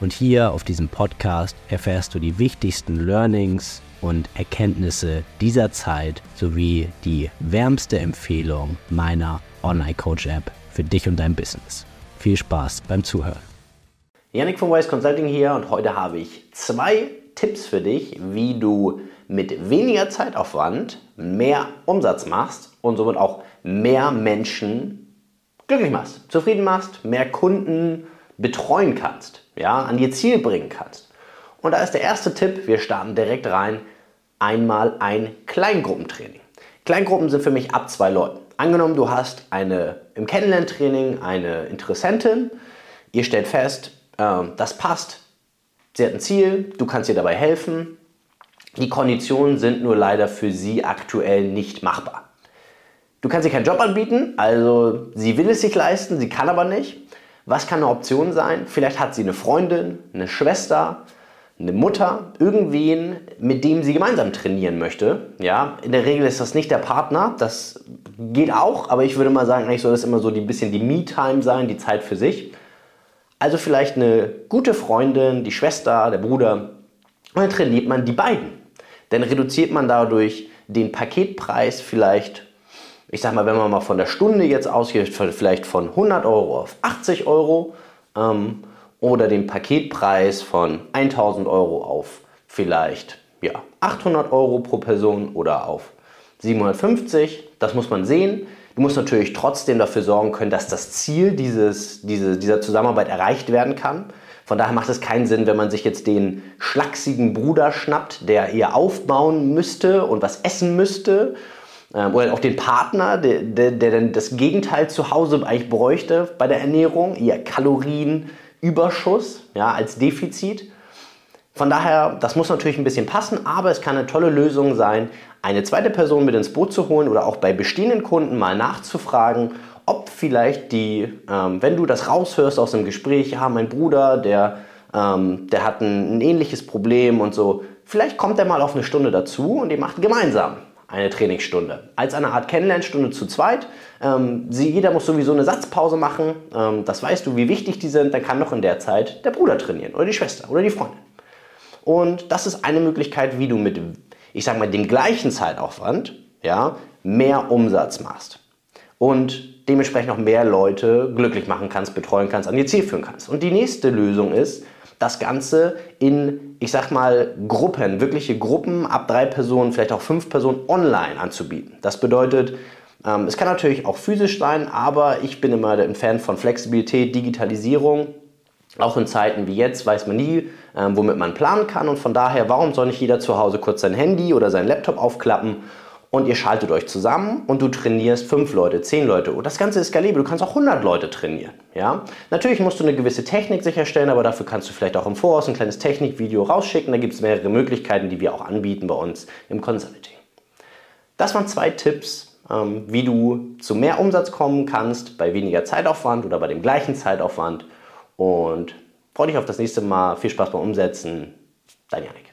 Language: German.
Und hier auf diesem Podcast erfährst du die wichtigsten Learnings und Erkenntnisse dieser Zeit sowie die wärmste Empfehlung meiner Online Coach App für dich und dein Business. Viel Spaß beim Zuhören. Yannick von Wise Consulting hier und heute habe ich zwei Tipps für dich, wie du mit weniger Zeitaufwand mehr Umsatz machst und somit auch mehr Menschen glücklich machst, zufrieden machst, mehr Kunden betreuen kannst, ja, an ihr Ziel bringen kannst. Und da ist der erste Tipp, wir starten direkt rein, einmal ein Kleingruppentraining. Kleingruppen sind für mich ab zwei Leuten. Angenommen, du hast eine im Kennenlerntraining eine Interessentin, ihr stellt fest, äh, das passt, sie hat ein Ziel, du kannst ihr dabei helfen, die Konditionen sind nur leider für sie aktuell nicht machbar. Du kannst ihr keinen Job anbieten, also sie will es sich leisten, sie kann aber nicht. Was kann eine Option sein? Vielleicht hat sie eine Freundin, eine Schwester, eine Mutter, irgendwen, mit dem sie gemeinsam trainieren möchte. Ja, in der Regel ist das nicht der Partner, das geht auch, aber ich würde mal sagen, eigentlich soll das immer so ein bisschen die Me-Time sein, die Zeit für sich. Also vielleicht eine gute Freundin, die Schwester, der Bruder, und dann trainiert man die beiden dann reduziert man dadurch den Paketpreis vielleicht, ich sag mal, wenn man mal von der Stunde jetzt ausgeht, vielleicht von 100 Euro auf 80 Euro ähm, oder den Paketpreis von 1000 Euro auf vielleicht ja, 800 Euro pro Person oder auf 750. Das muss man sehen. Du musst natürlich trotzdem dafür sorgen können, dass das Ziel dieses, diese, dieser Zusammenarbeit erreicht werden kann. Von daher macht es keinen Sinn, wenn man sich jetzt den schlachsigen Bruder schnappt, der eher aufbauen müsste und was essen müsste. Ähm, oder auch den Partner, der, der, der dann das Gegenteil zu Hause eigentlich bräuchte bei der Ernährung, eher Kalorienüberschuss ja, als Defizit. Von daher, das muss natürlich ein bisschen passen, aber es kann eine tolle Lösung sein, eine zweite Person mit ins Boot zu holen oder auch bei bestehenden Kunden mal nachzufragen, ob vielleicht die, ähm, wenn du das raushörst aus dem Gespräch, ja, mein Bruder, der, ähm, der hat ein, ein, ähnliches Problem und so, vielleicht kommt er mal auf eine Stunde dazu und ihr macht gemeinsam eine Trainingsstunde. Als eine Art Kennenlernstunde zu zweit. Ähm, sie, jeder muss sowieso eine Satzpause machen. Ähm, das weißt du, wie wichtig die sind. Dann kann noch in der Zeit der Bruder trainieren oder die Schwester oder die Freundin. Und das ist eine Möglichkeit, wie du mit, ich sag mal, dem gleichen Zeitaufwand ja, mehr Umsatz machst. Und dementsprechend noch mehr Leute glücklich machen kannst, betreuen kannst, an ihr Ziel führen kannst. Und die nächste Lösung ist, das Ganze in, ich sag mal, Gruppen, wirkliche Gruppen ab drei Personen, vielleicht auch fünf Personen online anzubieten. Das bedeutet, ähm, es kann natürlich auch physisch sein, aber ich bin immer ein Fan von Flexibilität, Digitalisierung. Auch in Zeiten wie jetzt weiß man nie, ähm, womit man planen kann. Und von daher, warum soll nicht jeder zu Hause kurz sein Handy oder sein Laptop aufklappen und ihr schaltet euch zusammen und du trainierst fünf Leute, zehn Leute. Und das Ganze ist skalibel. Du kannst auch 100 Leute trainieren. Ja? Natürlich musst du eine gewisse Technik sicherstellen, aber dafür kannst du vielleicht auch im Voraus ein kleines Technikvideo rausschicken. Da gibt es mehrere Möglichkeiten, die wir auch anbieten bei uns im Consulting. Das waren zwei Tipps, ähm, wie du zu mehr Umsatz kommen kannst bei weniger Zeitaufwand oder bei dem gleichen Zeitaufwand. Und freue dich auf das nächste Mal. Viel Spaß beim Umsetzen. Dein Janik.